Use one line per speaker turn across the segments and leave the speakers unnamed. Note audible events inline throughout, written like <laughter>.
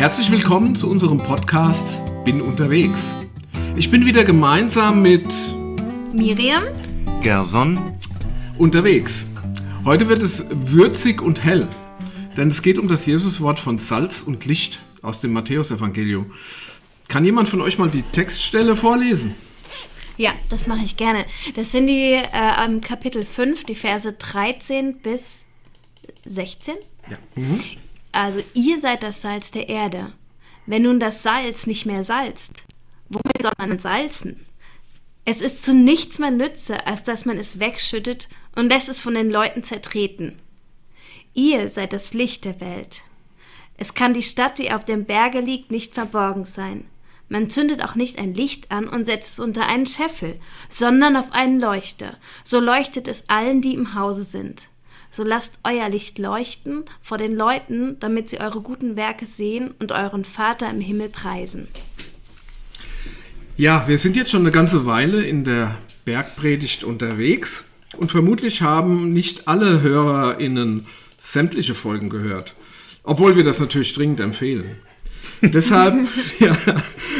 Herzlich willkommen zu unserem Podcast Bin unterwegs. Ich bin wieder gemeinsam mit
Miriam,
Gerson,
unterwegs. Heute wird es würzig und hell, denn es geht um das Jesuswort von Salz und Licht aus dem Matthäusevangelium. Kann jemand von euch mal die Textstelle vorlesen?
ja, das mache ich gerne. Das sind die äh, im Kapitel 5, die Verse 13 bis 16.
Ja.
Also ihr seid das Salz der Erde. Wenn nun das Salz nicht mehr salzt, womit soll man salzen? Es ist zu nichts mehr Nütze, als dass man es wegschüttet und lässt es von den Leuten zertreten. Ihr seid das Licht der Welt. Es kann die Stadt, die auf dem Berge liegt, nicht verborgen sein. Man zündet auch nicht ein Licht an und setzt es unter einen Scheffel, sondern auf einen Leuchter. So leuchtet es allen, die im Hause sind. So lasst euer Licht leuchten vor den Leuten, damit sie eure guten Werke sehen und euren Vater im Himmel preisen.
Ja, wir sind jetzt schon eine ganze Weile in der Bergpredigt unterwegs und vermutlich haben nicht alle HörerInnen sämtliche Folgen gehört. Obwohl wir das natürlich dringend empfehlen. <laughs> deshalb, ja,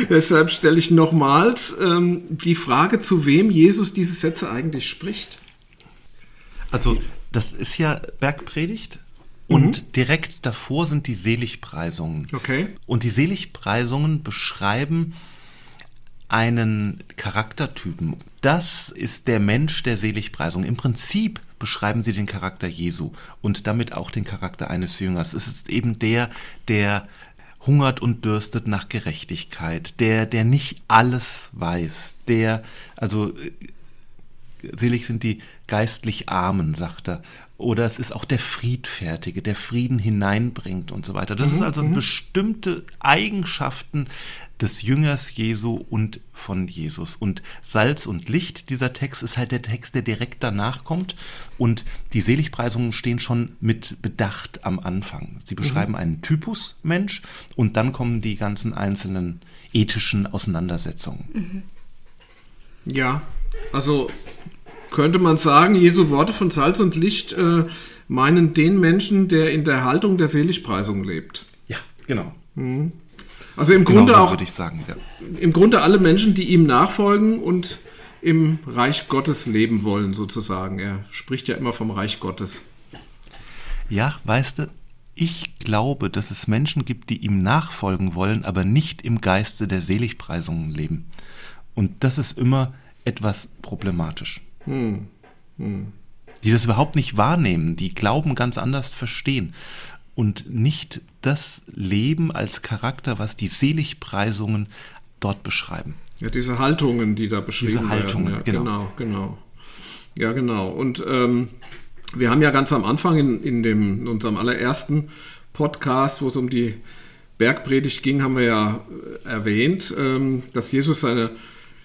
deshalb stelle ich nochmals ähm, die Frage, zu wem Jesus diese Sätze eigentlich spricht.
also das ist ja Bergpredigt und direkt davor sind die Seligpreisungen.
Okay.
Und die Seligpreisungen beschreiben einen Charaktertypen. Das ist der Mensch der Seligpreisung. Im Prinzip beschreiben sie den Charakter Jesu und damit auch den Charakter eines Jüngers. Es ist eben der, der hungert und dürstet nach Gerechtigkeit, der, der nicht alles weiß, der, also äh, selig sind die geistlich Armen, sagt er. Oder es ist auch der Friedfertige, der Frieden hineinbringt und so weiter. Das ist also bestimmte Eigenschaften des Jüngers Jesu und von Jesus. Und Salz und Licht, dieser Text, ist halt der Text, der direkt danach kommt. Und die Seligpreisungen stehen schon mit Bedacht am Anfang. Sie beschreiben einen Typus Mensch und dann kommen die ganzen einzelnen ethischen Auseinandersetzungen.
Ja, also könnte man sagen, Jesu Worte von Salz und Licht äh, meinen den Menschen, der in der Haltung der Seligpreisung lebt.
Ja, genau.
Also im
Genau
Grunde
so
auch
würde ich sagen. Ja.
im Grunde alle Menschen, die ihm nachfolgen und im Reich Gottes leben wollen, sozusagen. Er spricht ja immer vom Reich Gottes.
Ja, weißt du, ich glaube, dass es Menschen gibt, die ihm nachfolgen wollen, aber nicht im Geiste der Seligpreisungen leben. Und das ist immer etwas problematisch. Die das überhaupt nicht wahrnehmen, die Glauben ganz anders verstehen und nicht das Leben als Charakter, was die Seligpreisungen dort beschreiben.
Ja, diese Haltungen, die da beschrieben
Diese Haltungen,
werden. Ja,
genau.
genau, genau. Ja, genau. Und ähm, wir haben ja ganz am Anfang in, in, dem, in unserem allerersten Podcast, wo es um die Bergpredigt ging, haben wir ja äh, erwähnt, ähm, dass Jesus seine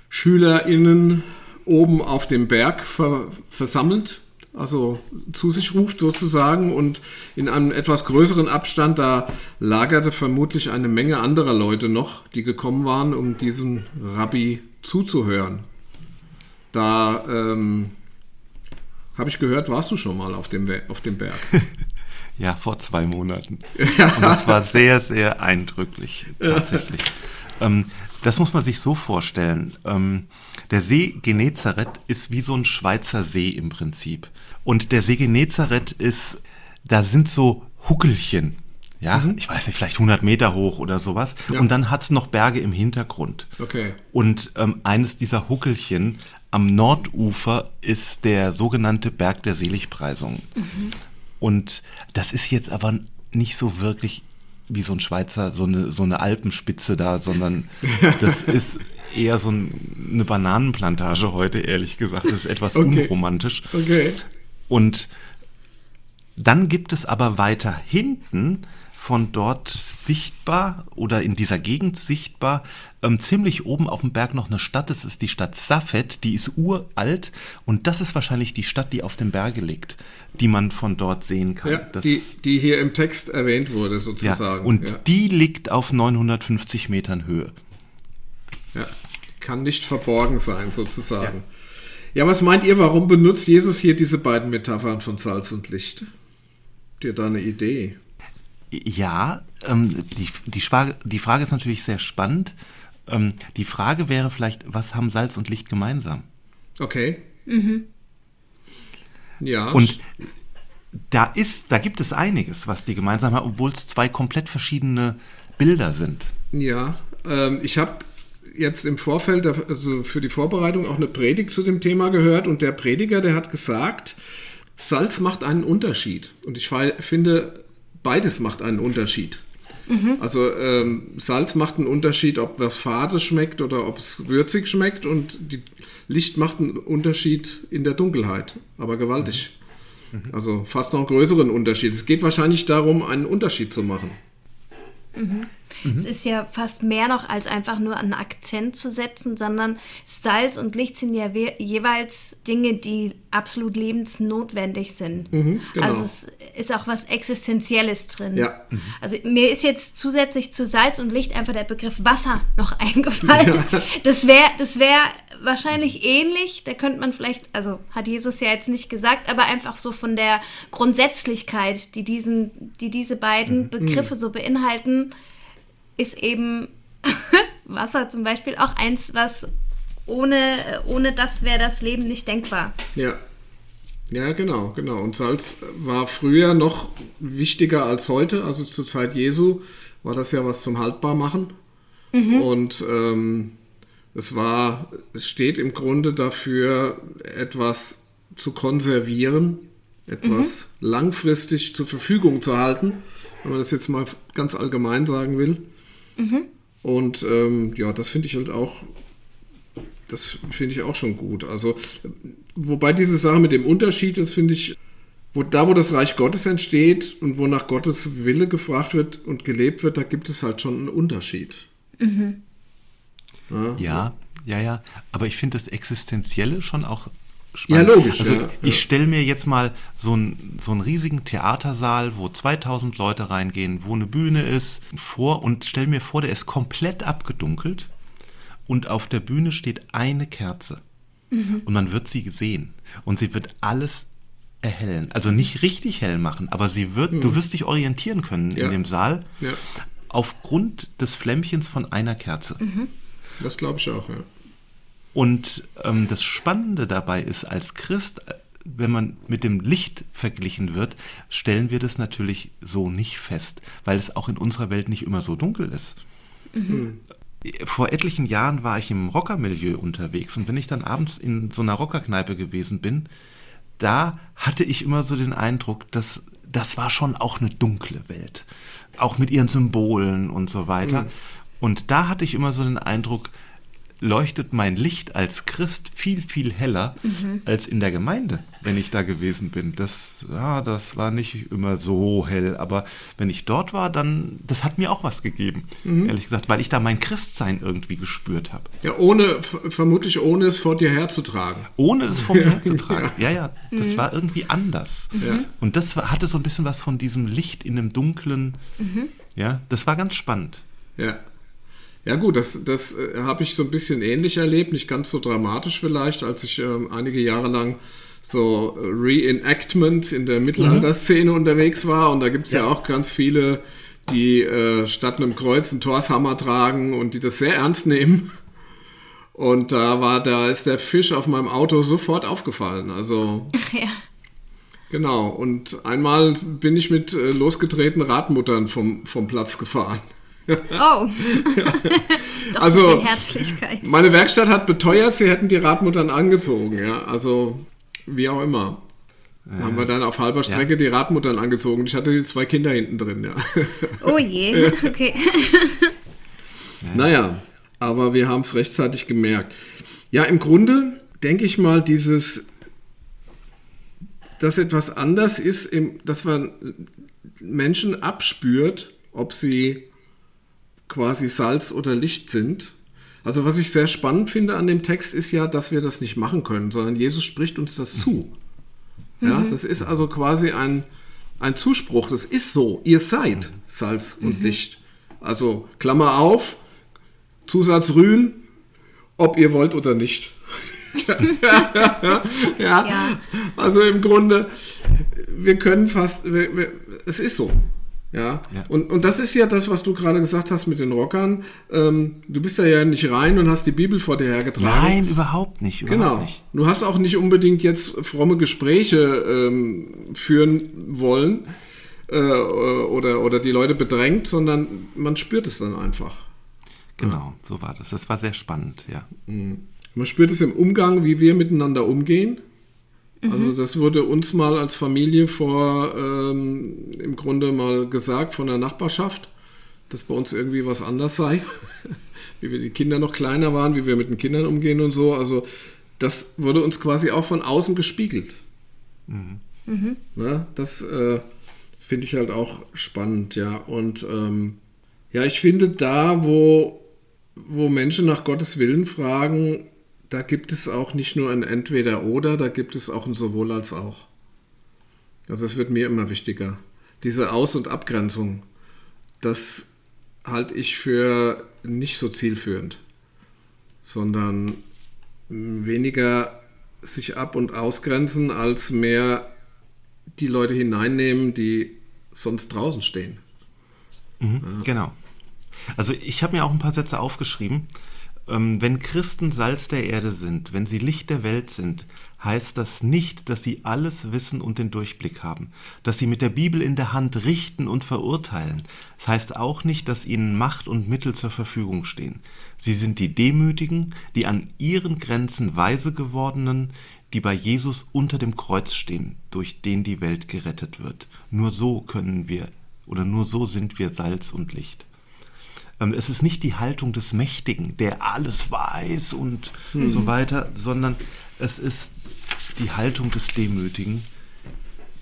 SchülerInnen oben auf dem Berg ver, versammelt, also zu sich ruft sozusagen und in einem etwas größeren Abstand, da lagerte vermutlich eine Menge anderer Leute noch, die gekommen waren, um diesem Rabbi zuzuhören. Da ähm, habe ich gehört, warst du schon mal auf dem, auf dem Berg. <laughs>
Ja, vor zwei Monaten. Und das war sehr, sehr eindrücklich, tatsächlich. ähm, das muss man sich so vorstellen. Ähm, der See Genezareth ist wie so ein Schweizer See im Prinzip. Und der See Genezareth ist, da sind so Huckelchen. Ja, ich weiß nicht, vielleicht 100 Meter hoch oder sowas.
Ja.
Und dann hat es noch Berge im Hintergrund.
Okay.
Und ähm, eines dieser Huckelchen am Nordufer ist der sogenannte Berg der Seligpreisung. Und das ist jetzt aber nicht so wirklich wie so ein Schweizer, so eine, so eine Alpenspitze da, sondern <laughs> das ist eher so ein, eine Bananenplantage heute, ehrlich gesagt. Das ist etwas <laughs>
Okay.
unromantisch.
Okay.
Und dann gibt es aber weiter hinten von dort sichtbar oder in dieser Gegend sichtbar, ähm, ziemlich oben auf dem Berg noch eine Stadt. Das ist die Stadt Safed, die ist uralt und das ist wahrscheinlich die Stadt, die auf dem Berge liegt, die man von dort sehen kann.
Ja,
das,
die, die hier im Text erwähnt wurde,
ja,
sozusagen.
und
ja.
die liegt auf 950 Metern Höhe.
Ja, kann nicht verborgen sein, sozusagen. Ja. was meint ihr, warum benutzt Jesus hier diese beiden Metaphern von Salz und Licht? Habt ihr da eine Idee?
Ja, ähm, die, die, Frage, die Frage ist natürlich sehr spannend. Ähm, die Frage wäre vielleicht, was haben Salz und Licht gemeinsam?
Okay. Ja.
Und da ist, da gibt es einiges, was die gemeinsam haben, obwohl es zwei komplett verschiedene Bilder sind.
Ja, ähm, ich habe jetzt im Vorfeld, also für die Vorbereitung, auch eine Predigt zu dem Thema gehört und der Prediger, der hat gesagt, Salz macht einen Unterschied. Und ich finde, beides macht einen Unterschied. Also ähm, Salz macht einen Unterschied, ob was fade schmeckt oder ob es würzig schmeckt und die Licht macht einen Unterschied in der Dunkelheit, aber gewaltig. Also fast noch einen größeren Unterschied. Es geht wahrscheinlich darum, einen Unterschied zu machen.
Es ist ja fast mehr noch als einfach nur einen Akzent zu setzen, sondern Salz und Licht sind ja we- jeweils Dinge, die absolut lebensnotwendig sind.
genau.
Also es ist auch was Existenzielles drin.
Ja.
Also mir ist jetzt zusätzlich zu Salz und Licht einfach der Begriff Wasser <laughs> noch eingefallen. Das wäre das wär wahrscheinlich ähnlich. Da könnte man vielleicht, also hat Jesus ja jetzt nicht gesagt, aber einfach so von der Grundsätzlichkeit, die, diesen, die diese beiden Begriffe so beinhalten, ist eben <laughs> Wasser zum Beispiel auch eins, was ohne, ohne das wäre das Leben nicht denkbar.
Ja. Ja, genau, genau. Und Salz war früher noch wichtiger als heute. Also zur Zeit Jesu war das ja was zum Haltbarmachen. Und ähm, es war, es steht im Grunde dafür, etwas zu konservieren, etwas langfristig zur Verfügung zu halten, wenn man das jetzt mal ganz allgemein sagen will. Und ähm, ja, das finde ich halt auch das finde ich auch schon gut. Also, wobei diese Sache mit dem Unterschied, das finde ich, wo, da wo das Reich Gottes entsteht und wo nach Gottes Wille gefragt wird und gelebt wird, da gibt es halt schon einen Unterschied. Ja.
Ja, ja, ja. Aber ich finde das Existenzielle schon auch spannend.
Ja, logisch,
Also
ja,
ich
ja.
stelle mir jetzt mal so einen, so einen riesigen Theatersaal, wo 2000 Leute reingehen, wo eine Bühne ist, vor und stelle mir vor, der ist komplett abgedunkelt und auf der Bühne steht eine Kerze. Und man wird sie sehen. Und sie wird alles erhellen. Also nicht richtig hell machen, aber sie wird, du wirst dich orientieren können
Mhm. Ja.
in dem Saal
Ja.
aufgrund des Flämmchens von einer Kerze.
Das glaube ich auch, ja.
Und ähm, das Spannende dabei ist, als Christ, äh, wenn man mit dem Licht verglichen wird, stellen wir das natürlich so nicht fest, weil es auch in unserer Welt nicht immer so dunkel ist. Vor etlichen Jahren war ich im Rockermilieu unterwegs und wenn ich dann abends in so einer Rockerkneipe gewesen bin, da hatte ich immer so den Eindruck, dass das war schon auch eine dunkle Welt. Auch mit ihren Symbolen und so weiter. Und da hatte ich immer so den Eindruck, leuchtet mein Licht als Christ viel, viel heller als in der Gemeinde, wenn ich da gewesen bin. Das, ja, das war nicht immer so hell, aber wenn ich dort war, dann, das hat mir auch was gegeben, ehrlich gesagt, weil ich da mein Christsein irgendwie gespürt habe.
Ja, ohne, vermutlich ohne es vor dir herzutragen.
Ohne das vor mir herzutragen. <laughs> Ja, ja, das war irgendwie anders. Und das war, hatte so ein bisschen was von diesem Licht in einem dunklen. Ja, das war ganz spannend.
Ja. Ja gut, das, das äh, habe ich so ein bisschen ähnlich erlebt, nicht ganz so dramatisch vielleicht, als ich ähm, einige Jahre lang so äh, Reenactment in der Mittelalterszene unterwegs war und da gibt es ja.
Ja.
auch ganz viele, die äh, statt einem Kreuz einen Torshammer tragen und die das sehr ernst nehmen. Und da war, da ist der Fisch auf meinem Auto sofort aufgefallen. Also <laughs>
Ja.
genau. Und einmal bin ich mit äh, losgetretenen Radmuttern vom, vom Platz gefahren.
Oh. <laughs> Doch
Also,
Herzlichkeit.
Meine Werkstatt hat beteuert, sie hätten die Radmuttern angezogen, ja. Also, wie auch immer. Da haben wir dann auf halber Strecke die Radmuttern angezogen. Ich hatte die zwei Kinder hinten drin, ja.
Oh je. <laughs> Okay.
naja, aber wir haben es rechtzeitig gemerkt. Ja, im Grunde denke ich mal, dieses, dass etwas anders ist, dass man Menschen abspürt, ob sie quasi Salz oder Licht sind. Also was ich sehr spannend finde an dem Text ist ja, dass wir das nicht machen können, sondern Jesus spricht uns das zu. Ja, das ist also quasi ein, ein Zuspruch. Das ist so. Ihr seid Salz und Licht. Also Klammer auf, Zusatz Rühen, ob ihr wollt oder nicht. <laughs> ja,
Ja.
also im Grunde, wir können fast, wir, wir, es ist so. Ja,
Ja.
Und, und das ist ja das, was du gerade gesagt hast mit den Rockern. Ähm, du bist da ja nicht rein und hast die Bibel vor dir hergetragen.
Nein, überhaupt nicht. Überhaupt
Genau.
nicht.
Du hast auch nicht unbedingt jetzt fromme Gespräche ähm, führen wollen äh, oder, oder die Leute bedrängt, sondern man spürt es dann einfach.
Genau, so war das. Das war sehr spannend, ja.
Man spürt es im Umgang, wie wir miteinander umgehen. Also das wurde uns mal als Familie vor ähm, im Grunde mal gesagt von der Nachbarschaft, dass bei uns irgendwie was anders sei, <laughs> wie wir die Kinder noch kleiner waren, wie wir mit den Kindern umgehen und so. Also das wurde uns quasi auch von außen gespiegelt. Ne? Das äh, finde ich halt auch spannend, ja. Und ähm, ja, ich finde da, wo, wo Menschen nach Gottes Willen fragen, da gibt es auch nicht nur ein Entweder-Oder, da gibt es auch ein Sowohl als auch. Also es wird mir immer wichtiger. Diese Aus- und Abgrenzung, das halte ich für nicht so zielführend, sondern weniger sich ab- und ausgrenzen, als mehr die Leute hineinnehmen, die sonst draußen stehen.
Mhm, Genau. Also ich habe mir auch ein paar Sätze aufgeschrieben. Ähm, wenn Christen Salz der Erde sind, wenn sie Licht der Welt sind, heißt das nicht, dass sie alles wissen und den Durchblick haben, dass sie mit der Bibel in der Hand richten und verurteilen. Das heißt auch nicht, dass ihnen Macht und Mittel zur Verfügung stehen. Sie sind die Demütigen, die an ihren Grenzen weise gewordenen, die bei Jesus unter dem Kreuz stehen, durch den die Welt gerettet wird. Nur so können wir oder nur so sind wir Salz und Licht. Ähm, Es ist nicht die Haltung des Mächtigen, der alles weiß und so weiter, sondern es ist die Haltung des Demütigen,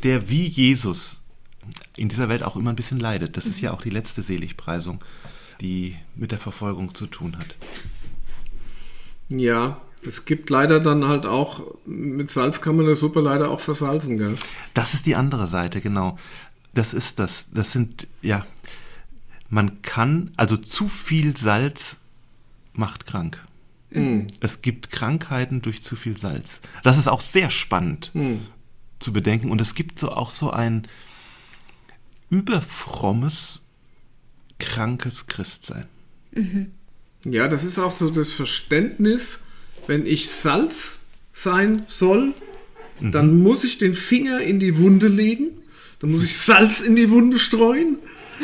der wie Jesus in dieser Welt auch immer ein bisschen leidet. Das ist ja auch die letzte Seligpreisung, die mit der Verfolgung zu tun hat.
Ja, es gibt leider dann halt auch, mit Salz kann man eine Suppe leider auch versalzen, gell?
Das ist die andere Seite, genau. Das ist das. Das sind, ja, man kann, also zu viel Salz macht krank. Es gibt Krankheiten durch zu viel Salz. Das ist auch sehr spannend zu bedenken. Und es gibt so auch so ein überfrommes, krankes Christsein.
Ja, das ist auch so das Verständnis, wenn ich Salz sein soll, dann muss ich den Finger in die Wunde legen, dann muss ich Salz in die Wunde streuen,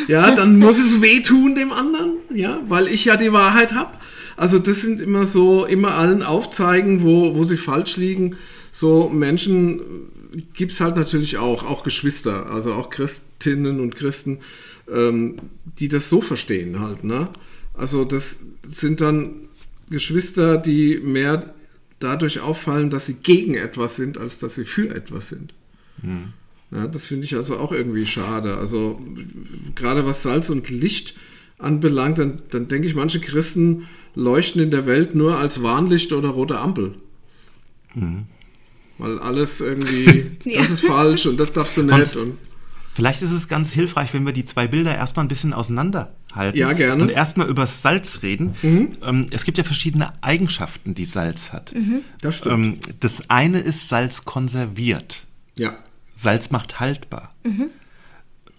ja, dann muss es wehtun dem anderen, ja, weil ich ja die Wahrheit habe. Also das sind immer so, immer allen aufzeigen, wo, wo sie falsch liegen. So Menschen gibt es halt natürlich auch, auch Geschwister, also auch Christinnen und Christen, ähm, die das so verstehen halt, ne? Also das sind dann Geschwister, die mehr dadurch auffallen, dass sie gegen etwas sind, als dass sie für etwas sind. Ja, das finde ich also auch irgendwie schade. Also gerade was Salz und Licht anbelangt, dann, dann denke ich, manche Christen leuchten in der Welt nur als Warnlicht oder rote Ampel. Weil alles irgendwie, <laughs>
Ja.
das ist falsch und das darfst du nicht.
Sonst-
Und,
Vielleicht ist es ganz hilfreich, wenn wir die zwei Bilder erstmal ein bisschen auseinanderhalten.
Ja, gerne.
Und erstmal über Salz reden. Ähm, es gibt ja verschiedene Eigenschaften, die Salz hat.
das stimmt.
Ähm, das eine ist, Salz konserviert.
ja.
Salz macht haltbar.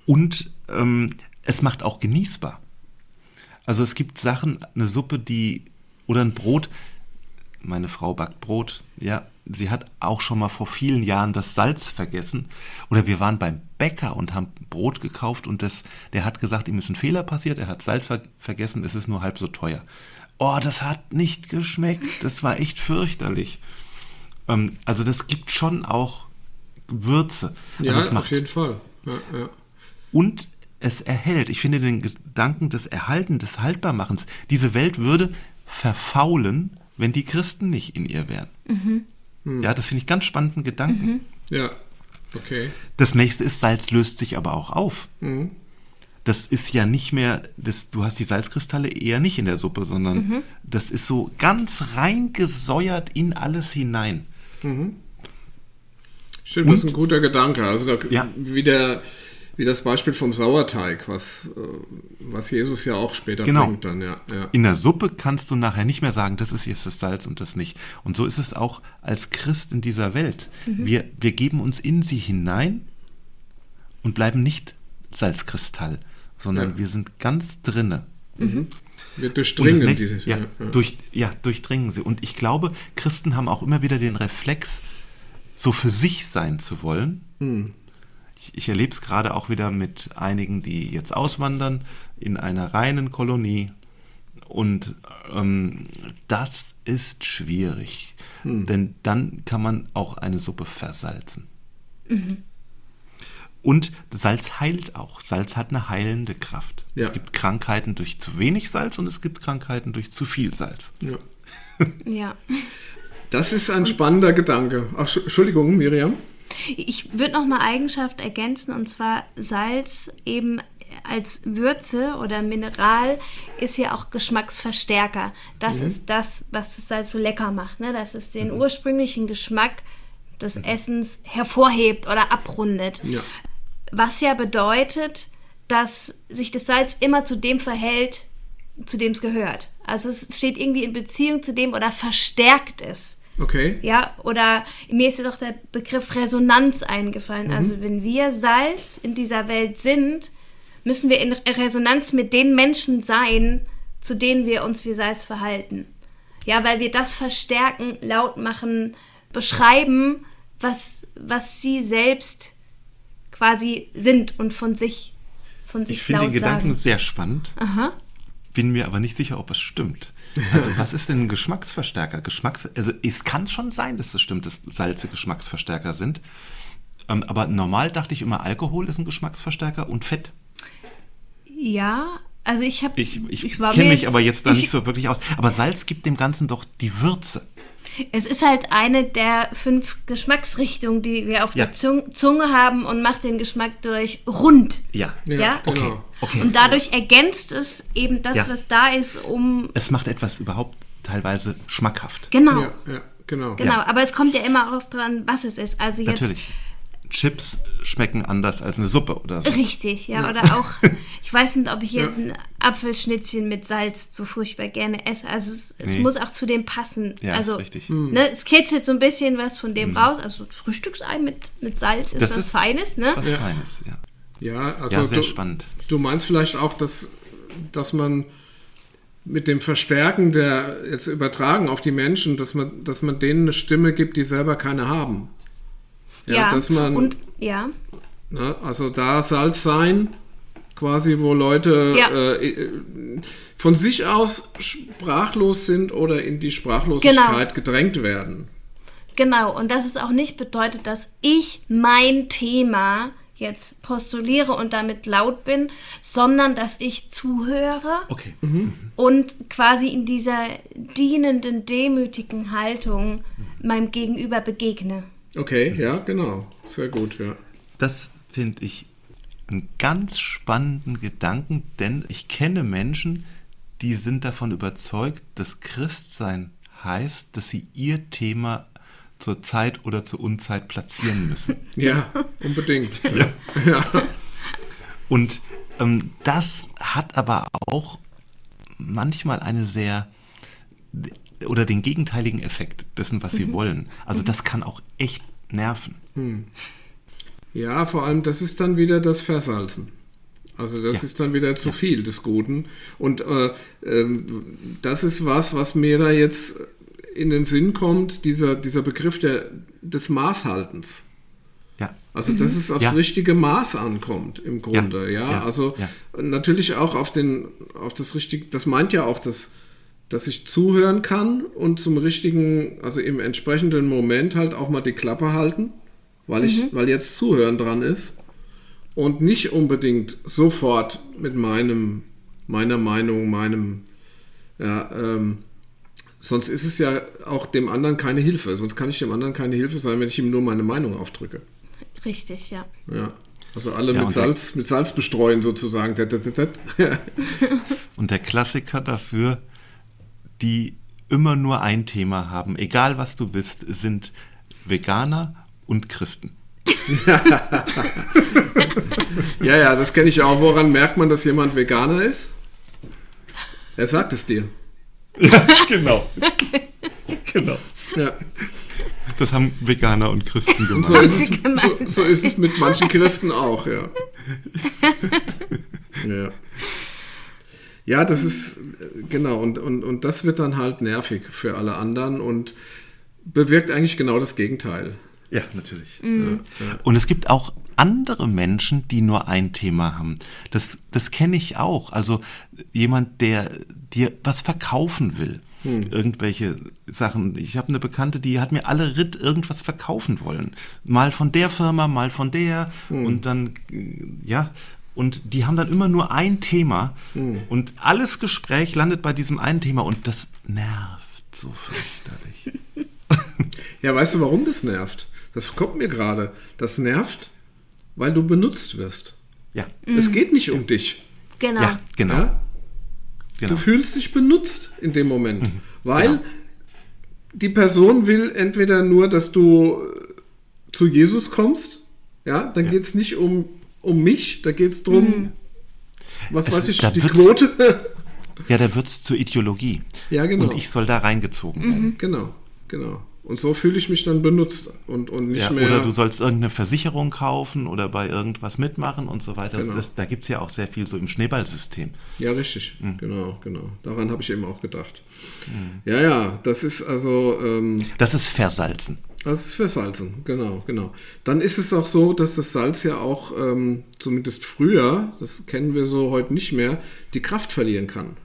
Und ähm, es macht auch genießbar. Also es gibt Sachen, eine Suppe, die oder ein Brot. Meine Frau backt Brot. Ja, sie hat auch schon mal vor vielen Jahren das Salz vergessen. Oder wir waren beim Bäcker und haben Brot gekauft und das, der hat gesagt, ihm ist ein Fehler passiert. Er hat Salz ver vergessen. Es ist nur halb so teuer. Oh, das hat nicht geschmeckt. Das war echt fürchterlich. Ähm, also das gibt schon auch Würze.
Ja,
also es
auf jeden Fall. Ja, ja.
und es erhält. Ich finde den Gedanken des Erhalten, des Haltbarmachens. Diese Welt würde verfaulen, wenn die Christen nicht in ihr wären. Ja, das finde ich ganz spannenden Gedanken.
ja. Okay.
Das nächste ist, Salz löst sich aber auch auf. Das ist ja nicht mehr, das, du hast die Salzkristalle eher nicht in der Suppe, sondern das ist so ganz reingesäuert in alles hinein.
Stimmt, das ist
Und-
ein guter Gedanke. Also da,
Ja.
wie, der, wie das Beispiel vom Sauerteig, was, äh, was Jesus ja auch später
Genau.
bringt dann, ja. ja.
In der Suppe kannst du nachher nicht mehr sagen, das ist jetzt das Salz und das nicht. Und so ist es auch als Christ in dieser Welt. Wir, wir geben uns in sie hinein und bleiben nicht Salzkristall, sondern
Ja.
wir sind ganz drinne.
Wir
Und das
durchdringen dieses.
ja, Durch, ja, durchdringen sie. Und ich glaube, Christen haben auch immer wieder den Reflex, so für sich sein zu wollen. Ich, ich erlebe es gerade auch wieder mit einigen, die jetzt auswandern in einer reinen Kolonie. Und ähm, das ist schwierig, denn dann kann man auch eine Suppe versalzen. Und Salz heilt auch. Salz hat eine heilende Kraft.
Ja.
Es gibt Krankheiten durch zu wenig Salz und es gibt Krankheiten durch zu viel Salz.
Ja.
Ja. <laughs>
Das ist ein spannender Gedanke. Ach, Sch- Entschuldigung, Miriam.
Ich würde noch eine Eigenschaft ergänzen und zwar Salz eben als Würze oder Mineral ist ja auch Geschmacksverstärker. Das ist das, was das Salz so lecker macht. Ne? Dass es den ursprünglichen Geschmack des Essens hervorhebt oder abrundet.
Ja.
Was ja bedeutet, dass sich das Salz immer zu dem verhält, zu dem es gehört. Also es steht irgendwie in Beziehung zu dem oder verstärkt es.
Okay.
Ja, oder mir ist auch der Begriff Resonanz eingefallen.
Mhm.
Also wenn wir Salz in dieser Welt sind, müssen wir in Resonanz mit den Menschen sein, zu denen wir uns wie Salz verhalten. Ja, weil wir das verstärken, laut machen, beschreiben, was, was sie selbst quasi sind und von sich, von sich
Ich finde den Gedanken
sagen.
sehr spannend,
Aha.
bin mir aber nicht sicher, ob es stimmt. Also was ist denn ein Geschmacksverstärker? Geschmacks also es kann schon sein, dass es stimmt, dass Salze Geschmacksverstärker sind. Ähm, aber normal dachte ich immer, Alkohol ist ein Geschmacksverstärker und Fett.
Ja, also ich habe.
Ich, ich,
war
kenne mich aber jetzt da
ich-
nicht so wirklich aus. Aber Salz gibt dem Ganzen doch die Würze.
Es ist halt eine der fünf Geschmacksrichtungen, die wir auf
Ja.
der Zung Zunge haben und macht den Geschmack durch rund.
Ja.
Ja,
Ja?
genau.
Okay. okay.
Und dadurch ergänzt es eben das,
Ja.
was da ist, um.
es macht etwas überhaupt teilweise schmackhaft.
Genau,
Ja, ja, genau.
genau.
Ja.
Aber es kommt ja immer auch dran, was es ist. Also jetzt.
Natürlich. Chips schmecken anders als eine Suppe oder so.
Richtig, ja. Oder auch, <laughs> ich weiß nicht, ob ich jetzt ein Apfelschnitzchen mit Salz so furchtbar gerne esse. Also es, es
Nee.
muss auch zu dem passen.
Ja,
also,
ist richtig.
Ne, es kitzelt so ein bisschen was von dem raus. Also Frühstücksei mit, mit Salz ist
Das
was
ist
Feines, ne?
Was Feines, ja.
Ja, also
Ja, sehr
du,
spannend.
du meinst vielleicht auch, dass, dass man mit dem Verstärken der jetzt übertragen auf die Menschen, dass man, dass man denen eine Stimme gibt, die selber keine haben. Ja, dass man,
und ja,
ne, also da Salz sein, quasi, wo Leute
Ja.
äh, von sich aus sprachlos sind oder in die Sprachlosigkeit gedrängt werden.
genau. Und dass es auch nicht bedeutet, dass ich mein Thema jetzt postuliere und damit laut bin, sondern dass ich zuhöre
Okay.
und quasi in dieser dienenden, demütigen Haltung meinem Gegenüber begegne.
Okay, ja, genau. Sehr gut, ja.
Das finde ich einen ganz spannenden Gedanken, denn ich kenne Menschen, die sind davon überzeugt, dass Christsein heißt, dass sie ihr Thema zur Zeit oder zur Unzeit platzieren müssen. <laughs>
Ja, unbedingt. <laughs> ja. ja.
Und ähm, das hat aber auch manchmal eine sehr oder den gegenteiligen Effekt dessen, was sie wollen. Also das kann auch echt nerven.
Ja, vor allem, das ist dann wieder das Versalzen. Also das
Ja.
ist dann wieder zu viel des Guten. Und äh, ähm, das ist was, was mir da jetzt in den Sinn kommt, dieser, dieser Begriff der, des Maßhaltens.
Ja.
Also, dass es aufs
Ja.
richtige Maß ankommt, im Grunde, ja.
Ja.
Also
Ja.
natürlich auch auf den, auf das richtige, das meint ja auch, dass, dass ich zuhören kann und zum richtigen, also im entsprechenden Moment halt auch mal die Klappe halten, weil ich, weil jetzt Zuhören dran ist und nicht unbedingt sofort mit meinem, meiner Meinung, meinem, ja, ähm, sonst ist es ja auch dem anderen keine Hilfe. Sonst kann ich dem anderen keine Hilfe sein, wenn ich ihm nur meine Meinung aufdrücke.
Richtig, ja.
Ja. Also alle
Ja,
mit Salz, mit Salz bestreuen sozusagen. <laughs> <laughs>
Und der Klassiker dafür, die immer nur ein Thema haben, egal was du bist, sind Veganer und Christen. <laughs>
ja, ja, das kenne ich auch. Woran merkt man, dass jemand Veganer ist? Er sagt es dir. <laughs>
genau. genau.
Ja.
Das haben Veganer und Christen
Und
gemacht.
so ist, es, <laughs>
Sie gemeint.
so, so ist es mit manchen Christen auch, ja. ja. Ja, das ist genau und, und, und das wird dann halt nervig für alle anderen und bewirkt eigentlich genau das Gegenteil.
Ja, natürlich. Mhm. Ja, Und es gibt auch andere Menschen, die nur ein Thema haben. Das, das kenne ich auch. Also jemand, der dir was verkaufen will. Hm. Irgendwelche Sachen. Ich habe eine Bekannte, die hat mir alle Ritt irgendwas verkaufen wollen. Mal von der Firma, mal von der. Hm. Und dann, ja, und die haben dann immer nur ein Thema. Hm. Und alles Gespräch landet bei diesem einen Thema. Und das nervt so fürchterlich. <laughs>
ja, weißt du, warum das nervt? Das kommt mir gerade. Das nervt, weil du benutzt wirst.
Ja.
Es mhm. geht nicht um dich.
Genau.
Ja, genau. Ja?
genau. Du fühlst dich benutzt in dem Moment, mhm. weil genau. die Person will entweder nur, dass du zu Jesus kommst, ja, dann ja. geht es nicht um, um mich, da geht es darum, mhm. was es, weiß ich, die Quote. <laughs>
ja, da wird es zur Ideologie.
Ja, genau.
Und ich soll da reingezogen werden.
Mhm. Genau, genau. Und so fühle ich mich dann benutzt und, und nicht ja, mehr.
Oder du sollst irgendeine Versicherung kaufen oder bei irgendwas mitmachen und so weiter. Genau. Das, da gibt es ja auch sehr viel so im Schneeballsystem.
Ja, richtig. Mhm. Genau, genau. Daran habe ich eben auch gedacht. Mhm. Ja, ja, das ist also. Ähm,
das ist Versalzen.
Das ist Versalzen, genau, genau. Dann ist es auch so, dass das Salz ja auch, ähm, zumindest früher, das kennen wir so heute nicht mehr, die Kraft verlieren kann.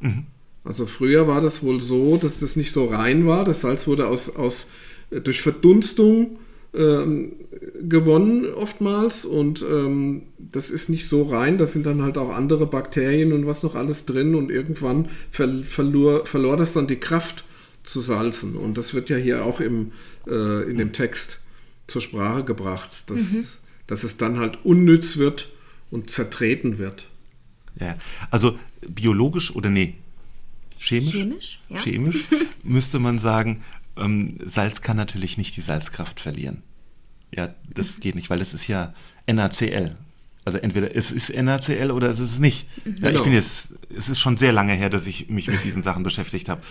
Mhm. Also früher war das wohl so, dass das nicht so rein war. Das Salz wurde aus, aus, äh, durch Verdunstung ähm, gewonnen oftmals und ähm, das ist nicht so rein. Da sind dann halt auch andere Bakterien und was noch alles drin und irgendwann ver verlor, verlor das dann die Kraft zu salzen. Und das wird ja hier auch im, äh, in dem Text zur Sprache gebracht, dass, mhm. dass es dann halt unnütz wird und zertreten wird.
Ja, also biologisch oder nee, chemisch,
chemisch, ja.
chemisch <laughs> müsste man sagen, ähm, Salz kann natürlich nicht die Salzkraft verlieren. Ja, das geht nicht, weil es ist ja NaCl. Also entweder es ist NaCl oder es ist es nicht. Ja, ich genau. bin jetzt, es ist schon sehr lange her, dass ich mich mit diesen Sachen beschäftigt habe.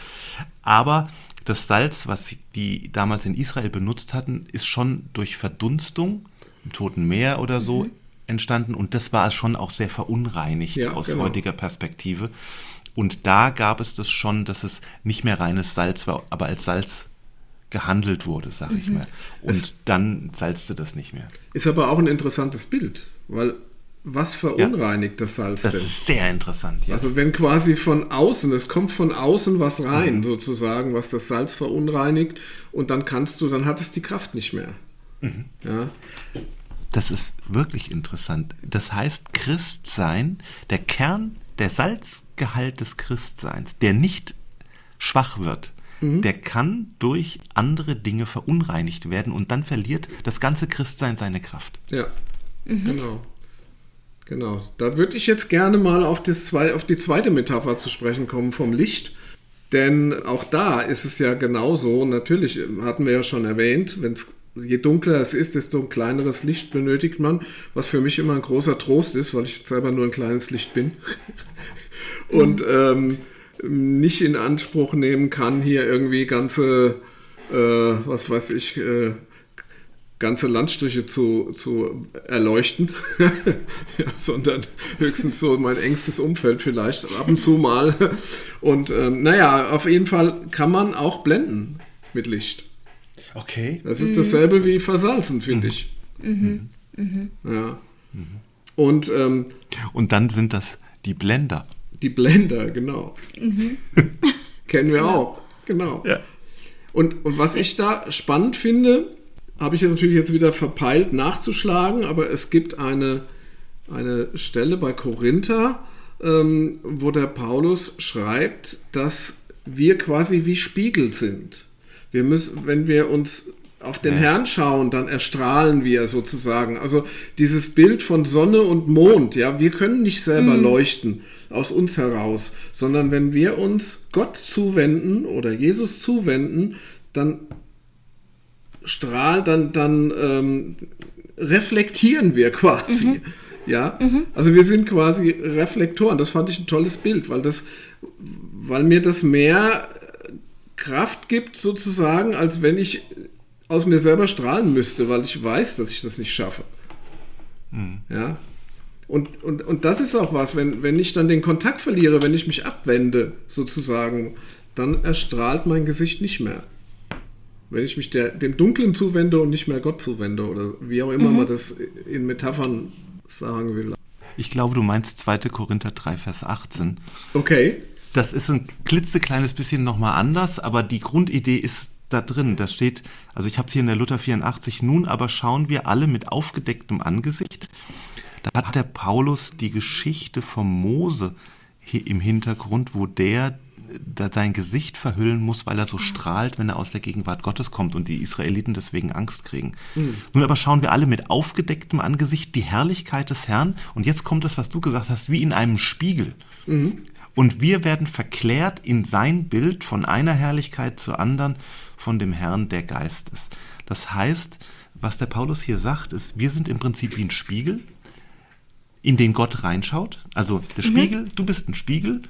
Aber das Salz, was die damals in Israel benutzt hatten, ist schon durch Verdunstung im Toten Meer oder so mhm. entstanden und das war schon auch sehr verunreinigt ja, aus genau. heutiger Perspektive. Und da gab es das schon, dass es nicht mehr reines Salz war, aber als Salz gehandelt wurde, sag ich mhm. mal. Und es dann salzte das nicht mehr.
Ist aber auch ein interessantes Bild, weil was verunreinigt ja, das Salz
das denn? Das ist sehr interessant,
ja. Also wenn quasi von außen, es kommt von außen was rein, mhm. sozusagen, was das Salz verunreinigt, und dann kannst du, dann hat es die Kraft nicht mehr. Mhm. Ja.
Das ist wirklich interessant. Das heißt, Christsein, der Kern, der Salz Gehalt des Christseins, der nicht schwach wird, mhm. der kann durch andere Dinge verunreinigt werden und dann verliert das ganze Christsein seine Kraft.
Ja, mhm. genau. Genau. Da würde ich jetzt gerne mal auf, das, auf die zweite Metapher zu sprechen kommen vom Licht. Denn auch da ist es ja genauso. Natürlich hatten wir ja schon erwähnt, wenn es je dunkler es ist, desto kleineres Licht benötigt man, was für mich immer ein großer Trost ist, weil ich selber nur ein kleines Licht bin. <laughs> und ähm, nicht in Anspruch nehmen kann, hier irgendwie ganze, äh, was weiß ich, äh, ganze Landstriche zu, zu erleuchten, <laughs> ja, sondern höchstens so mein engstes Umfeld vielleicht ab und zu mal. Und ähm, naja, auf jeden Fall kann man auch blenden mit Licht.
Okay.
Das ist dasselbe wie versalzen, finde mhm. ich. Mhm. Mhm. Ja. Und, ähm,
und dann sind das die Blender.
Die Blender, genau. Mhm. <laughs> Kennen wir ja. auch. Genau.
Ja.
Und, und was ich da spannend finde, habe ich natürlich jetzt wieder verpeilt nachzuschlagen, aber es gibt eine, eine Stelle bei Korinther, ähm, wo der Paulus schreibt, dass wir quasi wie Spiegel sind. Wir müssen, wenn wir uns auf den ja. Herrn schauen, dann erstrahlen wir sozusagen. Also dieses Bild von Sonne und Mond, ja, wir können nicht selber mhm. leuchten aus uns heraus, sondern wenn wir uns Gott zuwenden oder Jesus zuwenden, dann strahlt, dann, dann ähm, reflektieren wir quasi. Mhm. Ja, mhm. also wir sind quasi Reflektoren. Das fand ich ein tolles Bild, weil das, weil mir das mehr Kraft gibt sozusagen, als wenn ich aus mir selber strahlen müsste, weil ich weiß, dass ich das nicht schaffe. Mhm. Ja, Und, und, und das ist auch was, wenn, wenn ich dann den Kontakt verliere, wenn ich mich abwende, sozusagen, dann erstrahlt mein Gesicht nicht mehr. Wenn ich mich der, dem Dunklen zuwende und nicht mehr Gott zuwende oder wie auch immer man das in Metaphern sagen will.
Ich glaube, du meinst 2. Korinther 3, Vers 18.
Okay.
Das ist ein klitzekleines bisschen nochmal anders, aber die Grundidee ist da drin. Da steht, also ich habe es hier in der Luther 84, nun aber schauen wir alle mit aufgedecktem Angesicht. Da hat der Paulus die Geschichte vom Mose im Hintergrund, wo der sein Gesicht verhüllen muss, weil er so strahlt, wenn er aus der Gegenwart Gottes kommt und die Israeliten deswegen Angst kriegen. Nun aber schauen wir alle mit aufgedecktem Angesicht die Herrlichkeit des Herrn und jetzt kommt es, was du gesagt hast, wie in einem Spiegel. Und wir werden verklärt in sein Bild von einer Herrlichkeit zur anderen von dem Herrn der Geist ist. Das heißt, was der Paulus hier sagt, ist, wir sind im Prinzip wie ein Spiegel, in den Gott reinschaut. Also der Spiegel, du bist ein Spiegel.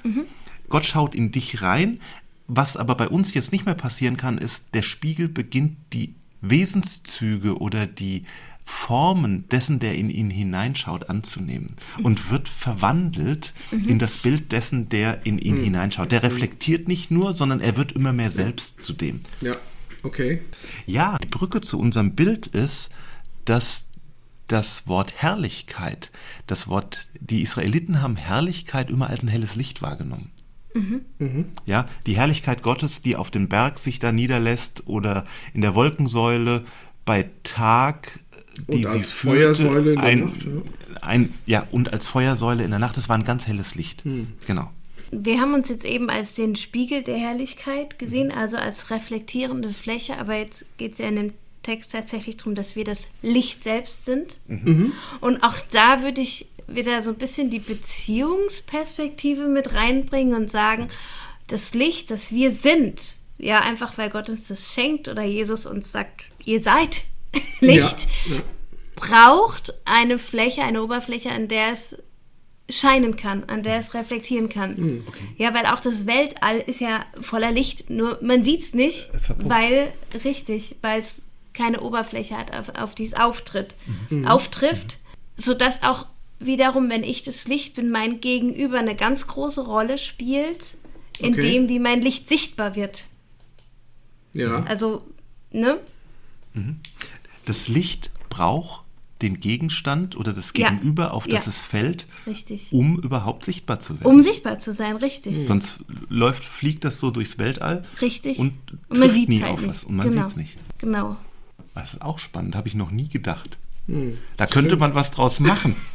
Gott schaut in dich rein. Was aber bei uns jetzt nicht mehr passieren kann, ist, der Spiegel beginnt die Wesenszüge oder die Formen dessen, der in ihn hineinschaut, anzunehmen und wird verwandelt in das Bild dessen, der in ihn hineinschaut. Der reflektiert nicht nur, sondern er wird immer mehr selbst zu dem.
Ja, okay.
Ja, die Brücke zu unserem Bild ist, dass das Wort Herrlichkeit, das Wort, die Israeliten haben Herrlichkeit immer als ein helles Licht wahrgenommen. Ja, die Herrlichkeit Gottes, die auf dem Berg sich da niederlässt oder in der Wolkensäule bei Tag, die
Und
sie
als
führte,
Feuersäule in der
ein,
Nacht, ja.
ein, ja, und als Feuersäule in der Nacht, das war ein ganz helles Licht.
Hm.
Genau.
Wir haben uns jetzt eben als den Spiegel der Herrlichkeit gesehen, also als reflektierende Fläche, aber jetzt geht es ja in dem Text tatsächlich darum, dass wir das Licht selbst sind. Und auch da würde ich wieder so ein bisschen die Beziehungsperspektive mit reinbringen und sagen, das Licht, das wir sind, ja, einfach weil Gott uns das schenkt oder Jesus uns sagt, ihr seid <laughs> Licht,
Ja, ja.
braucht eine Fläche, eine Oberfläche, an der es scheinen kann, an der es reflektieren kann. Ja, weil auch das Weltall ist ja voller Licht, nur man sieht es nicht,
Es verpufft.
weil, richtig, weil es keine Oberfläche hat, auf, auf die es auftritt, auftrifft, sodass auch wiederum, wenn ich das Licht bin, mein Gegenüber eine ganz große Rolle spielt, in
Okay.
dem, wie mein Licht sichtbar wird.
Ja.
Also, ne?
Das Licht braucht den Gegenstand oder das
Ja.
Gegenüber, auf das
Ja.
es fällt,
Richtig.
um überhaupt sichtbar zu werden.
Um sichtbar zu sein, richtig.
Sonst läuft, fliegt das so durchs Weltall
Richtig.
und
Und man sieht's
nie
halt
auf
nicht.
was. Und man
Genau.
sieht es nicht.
Genau.
Das ist auch spannend, habe ich noch nie gedacht.
Hm.
Da könnte man was draus machen. <laughs> <laughs>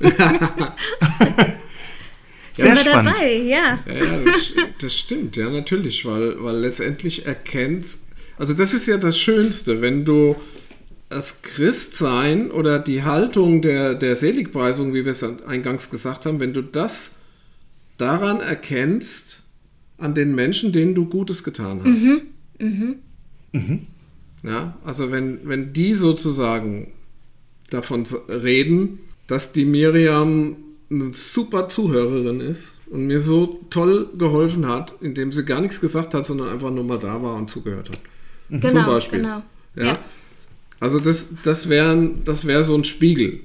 Sehr
Sind wir
spannend.
dabei, ja.
Ja, ja das, das stimmt, ja, natürlich, weil, weil letztendlich erkennt, also das ist ja das Schönste, wenn du das Christsein oder die Haltung der, der Seligpreisung, wie wir es eingangs gesagt haben, wenn du das daran erkennst, an den Menschen, denen du Gutes getan hast. Ja, also wenn, wenn die sozusagen davon reden, dass die Miriam eine super Zuhörerin ist und mir so toll geholfen hat, indem sie gar nichts gesagt hat, sondern einfach nur mal da war und zugehört hat.
Genau,
Zum Beispiel.
genau.
Ja.
Ja.
Also das, das wäre das wär so ein Spiegel.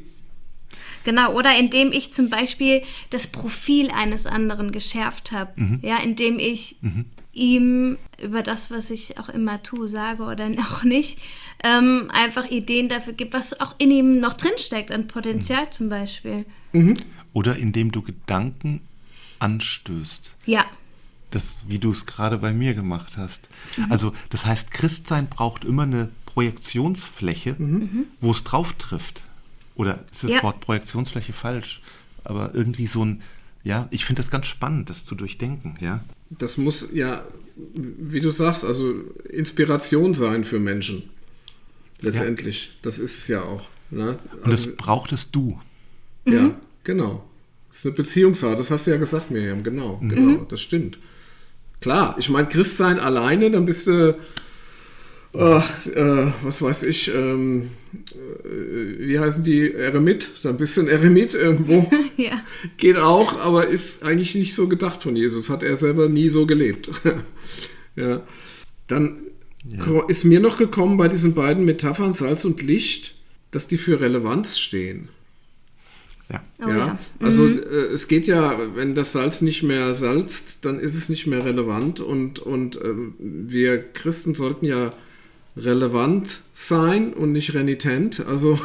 Genau, oder indem ich zum Beispiel das Profil eines anderen geschärft habe.
Mhm.
Ja, indem ich ihm über das, was ich auch immer tue, sage oder <laughs> auch nicht, ähm, einfach Ideen dafür gibt, was auch in ihm noch drinsteckt, an Potenzial
Mhm.
zum Beispiel.
Oder indem du Gedanken anstößt.
Ja,
Das, wie du es gerade bei mir gemacht hast.
Mhm.
Also, das heißt, Christsein braucht immer eine Projektionsfläche, wo es drauf trifft. Oder ist das
Mhm. Ja.
Wort Projektionsfläche falsch? Aber irgendwie so ein, ja, ich finde das ganz spannend, das zu durchdenken, ja.
Das muss ja, wie du sagst, also Inspiration sein für Menschen. Letztendlich. Das ist es ja auch. Ne?
Und
Also,
das brauchtest du.
Mhm.
Ja, genau. Das ist eine Beziehungssache, das hast du ja gesagt, Miriam, genau,
Mhm.
genau, das stimmt. Klar, ich meine, Christsein alleine, dann bist du, äh, äh, was weiß ich, ähm, äh, wie heißen die, Eremit, dann bist du ein Eremit irgendwo. <laughs>
ja.
Geht auch, aber ist eigentlich nicht so gedacht von Jesus, hat er selber nie so gelebt. <laughs> ja. Dann ko- ist mir noch gekommen bei diesen beiden Metaphern Salz und Licht, dass die für Relevanz stehen.
Ja.
Oh
ja.
ja.
Also äh, es geht ja, wenn das Salz nicht mehr salzt, dann ist es nicht mehr relevant und, und ähm, wir Christen sollten ja relevant sein und nicht renitent. Also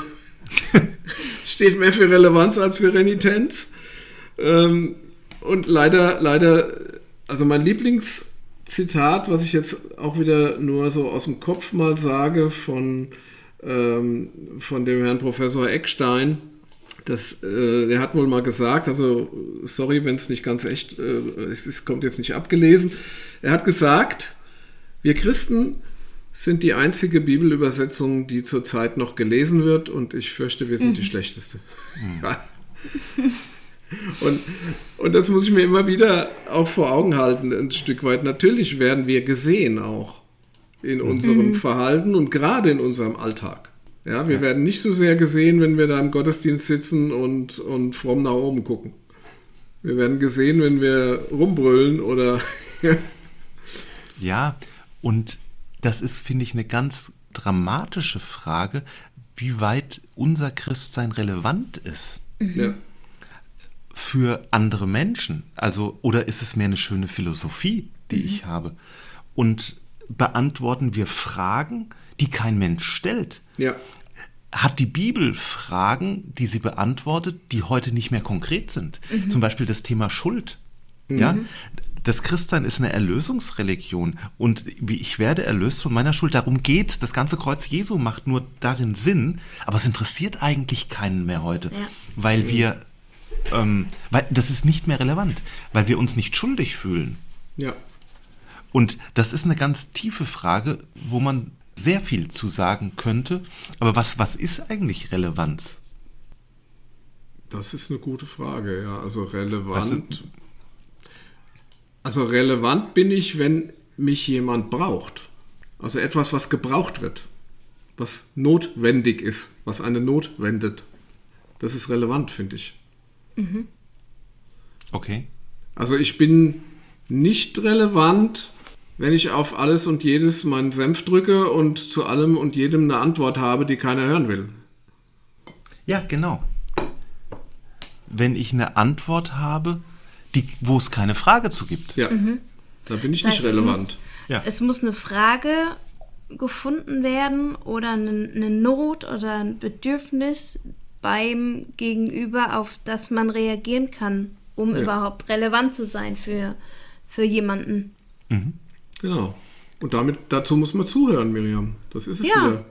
<laughs> steht mehr für Relevanz als für Renitenz. Ähm, und leider, leider, also mein Lieblingszitat, was ich jetzt auch wieder nur so aus dem Kopf mal sage von, ähm, von dem Herrn Professor Eckstein, das, äh, der hat wohl mal gesagt, also sorry, wenn es nicht ganz echt, äh, es ist, kommt jetzt nicht abgelesen. Er hat gesagt, wir Christen sind die einzige Bibelübersetzung, die zurzeit noch gelesen wird und ich fürchte, wir sind die schlechteste. Ja. Und, und das muss ich mir immer wieder auch vor Augen halten, ein Stück weit. Natürlich werden wir gesehen auch in unserem Verhalten und gerade in unserem Alltag. Ja, wir werden nicht so sehr gesehen, wenn wir da im Gottesdienst sitzen und, und fromm nach oben gucken. Wir werden gesehen, wenn wir rumbrüllen oder. <laughs>
Ja, und das ist, finde ich, eine ganz dramatische Frage, wie weit unser Christsein relevant ist
ja.
für andere Menschen. Also, oder ist es mehr eine schöne Philosophie, die ich habe? Und beantworten wir Fragen, die kein Mensch stellt?
ja.
hat die Bibel Fragen, die sie beantwortet, die heute nicht mehr konkret sind. Zum Beispiel das Thema Schuld. Ja, das Christsein ist eine Erlösungsreligion und wie ich werde erlöst von meiner Schuld. Darum geht Das ganze Kreuz Jesu macht nur darin Sinn, aber es interessiert eigentlich keinen mehr heute,
Ja.
weil wir, ähm, weil das ist nicht mehr relevant, weil wir uns nicht schuldig fühlen.
ja.
Und das ist eine ganz tiefe Frage, wo man sehr viel zu sagen könnte. Aber was, was ist eigentlich Relevanz?
Das ist eine gute Frage, ja. Also relevant. Also relevant bin ich, wenn mich jemand braucht. Also etwas, was gebraucht wird. Was notwendig ist, was eine Not wendet. Das ist relevant, finde ich.
Okay.
Also ich bin nicht relevant, wenn ich auf alles und jedes meinen Senf drücke und zu allem und jedem eine Antwort habe, die keiner hören will.
Ja, genau. Wenn ich eine Antwort habe, die, wo es keine Frage zu gibt.
Ja, da bin ich
Das
nicht
heißt, es
relevant.
muss-
Ja.
Es muss eine Frage gefunden werden oder eine, eine Not oder ein Bedürfnis beim Gegenüber, auf das man reagieren kann, um
Ja.
überhaupt relevant zu sein für, für jemanden.
Genau. Und damit, dazu muss man zuhören, Miriam. Das ist es
Ja.
wieder.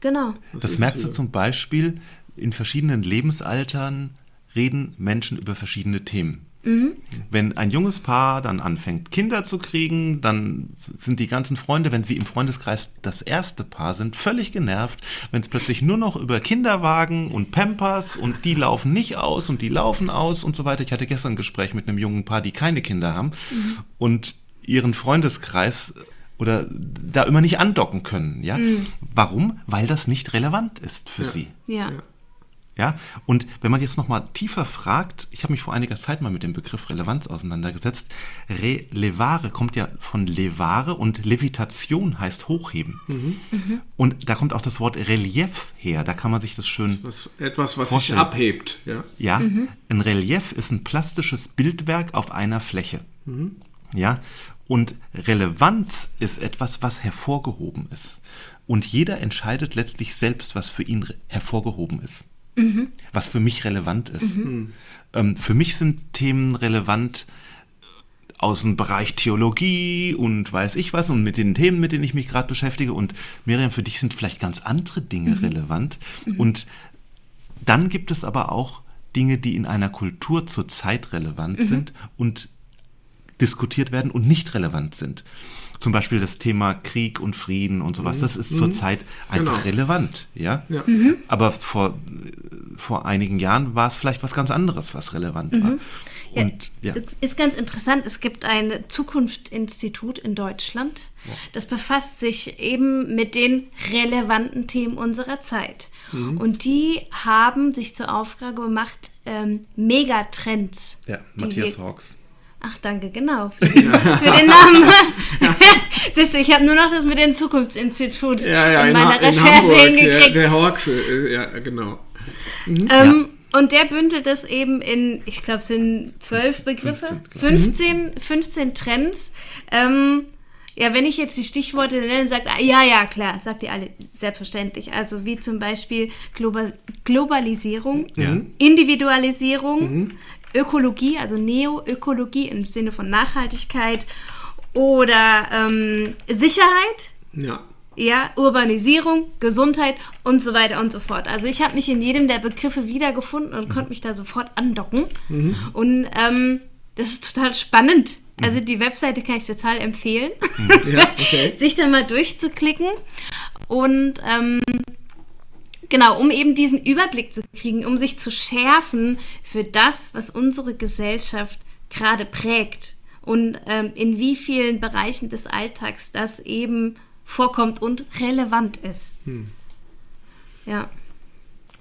Genau.
Das
ist
merkst
es
du zum Beispiel, in verschiedenen Lebensaltern reden Menschen über verschiedene Themen. Wenn ein junges Paar dann anfängt, Kinder zu kriegen, dann sind die ganzen Freunde, wenn sie im Freundeskreis das erste Paar sind, völlig genervt, wenn es plötzlich nur noch über Kinderwagen und Pampers und die laufen nicht aus und die laufen aus und so weiter. Ich hatte gestern ein Gespräch mit einem jungen Paar, die keine Kinder haben und ihren Freundeskreis oder da immer nicht andocken können. Ja? Warum? Weil das nicht relevant ist für
Ja.
sie.
Ja.
Ja.
Ja, und wenn man jetzt nochmal tiefer fragt, ich habe mich vor einiger Zeit mal mit dem Begriff Relevanz auseinandergesetzt. Relevare kommt ja von levare und Levitation heißt hochheben. Und da kommt auch das Wort Relief her, da kann man sich das schön
Was, etwas, was sich
Vorstellen.
abhebt. Ja.
ja, ein Relief ist ein plastisches Bildwerk auf einer Fläche. Ja, und Relevanz ist etwas, was hervorgehoben ist. Und jeder entscheidet letztlich selbst, was für ihn hervorgehoben ist. Was für mich relevant ist. Ähm, für mich sind Themen relevant aus dem Bereich Theologie und weiß ich was und mit den Themen, mit denen ich mich gerade beschäftige. Und Miriam, für dich sind vielleicht ganz andere Dinge relevant. Und dann gibt es aber auch Dinge, die in einer Kultur zurzeit relevant sind und diskutiert werden und nicht relevant sind. Zum Beispiel das Thema Krieg und Frieden und sowas. Das ist zurzeit einfach
Genau.
relevant, ja.
Ja.
Aber vor, vor einigen Jahren war es vielleicht was ganz anderes, was relevant war. Und ja,
Es ist ganz interessant. Es gibt ein Zukunftsinstitut in Deutschland, das befasst sich eben mit den relevanten Themen unserer Zeit.
Mhm.
Und die haben sich zur Aufgabe gemacht, ähm, Megatrends.
ja Matthias Hawks.
Ach, danke, genau. Für, für den Namen. <laughs> Siehst du, ich habe nur noch das mit dem Zukunftsinstitut
Ja, ja,
in
in,
meiner
Ha- in
Recherche
Hamburg,
hingekriegt.
Der, der Hawks, äh, ja, genau.
Ähm, Und der bündelt das eben in, ich glaube, es sind zwölf Begriffe, 15, 15 Trends. Ähm, ja, wenn ich jetzt die Stichworte nenne, sagt, ah, ja, ja, klar, sagt ihr alle selbstverständlich. Also wie zum Beispiel Global Globalisierung,
Ja.
Individualisierung, Ökologie, also Neoökologie im Sinne von Nachhaltigkeit oder ähm, Sicherheit,
Ja.
ja, Urbanisierung, Gesundheit und so weiter und so fort. Also ich habe mich in jedem der Begriffe wiedergefunden und konnte mich da sofort andocken. Und ähm, das ist total spannend. Also die Webseite kann ich total empfehlen,
Ja, okay. <laughs>
sich da mal durchzuklicken. Und ähm, genau, um eben diesen Überblick zu kriegen, um sich zu schärfen für das, was unsere Gesellschaft gerade prägt und ähm, in wie vielen Bereichen des Alltags das eben vorkommt und relevant ist. Ja.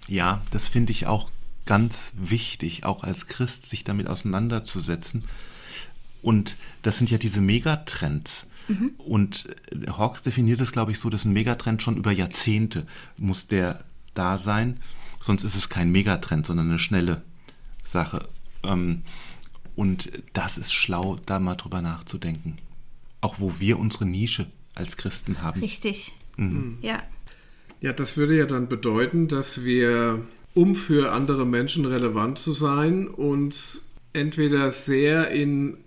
Ja, das finde ich auch ganz wichtig, auch als Christ sich damit auseinanderzusetzen. Und das sind ja diese Megatrends. Und äh, Hawks definiert es, glaube ich, so, dass ein Megatrend schon über Jahrzehnte muss der da sein. Sonst ist es kein Megatrend, sondern eine schnelle Sache. Ähm, Und das ist schlau, da mal drüber nachzudenken. Auch wo wir unsere Nische als Christen haben.
Richtig. Ja.
Ja, das würde ja dann bedeuten, dass wir, um für andere Menschen relevant zu sein, uns entweder sehr in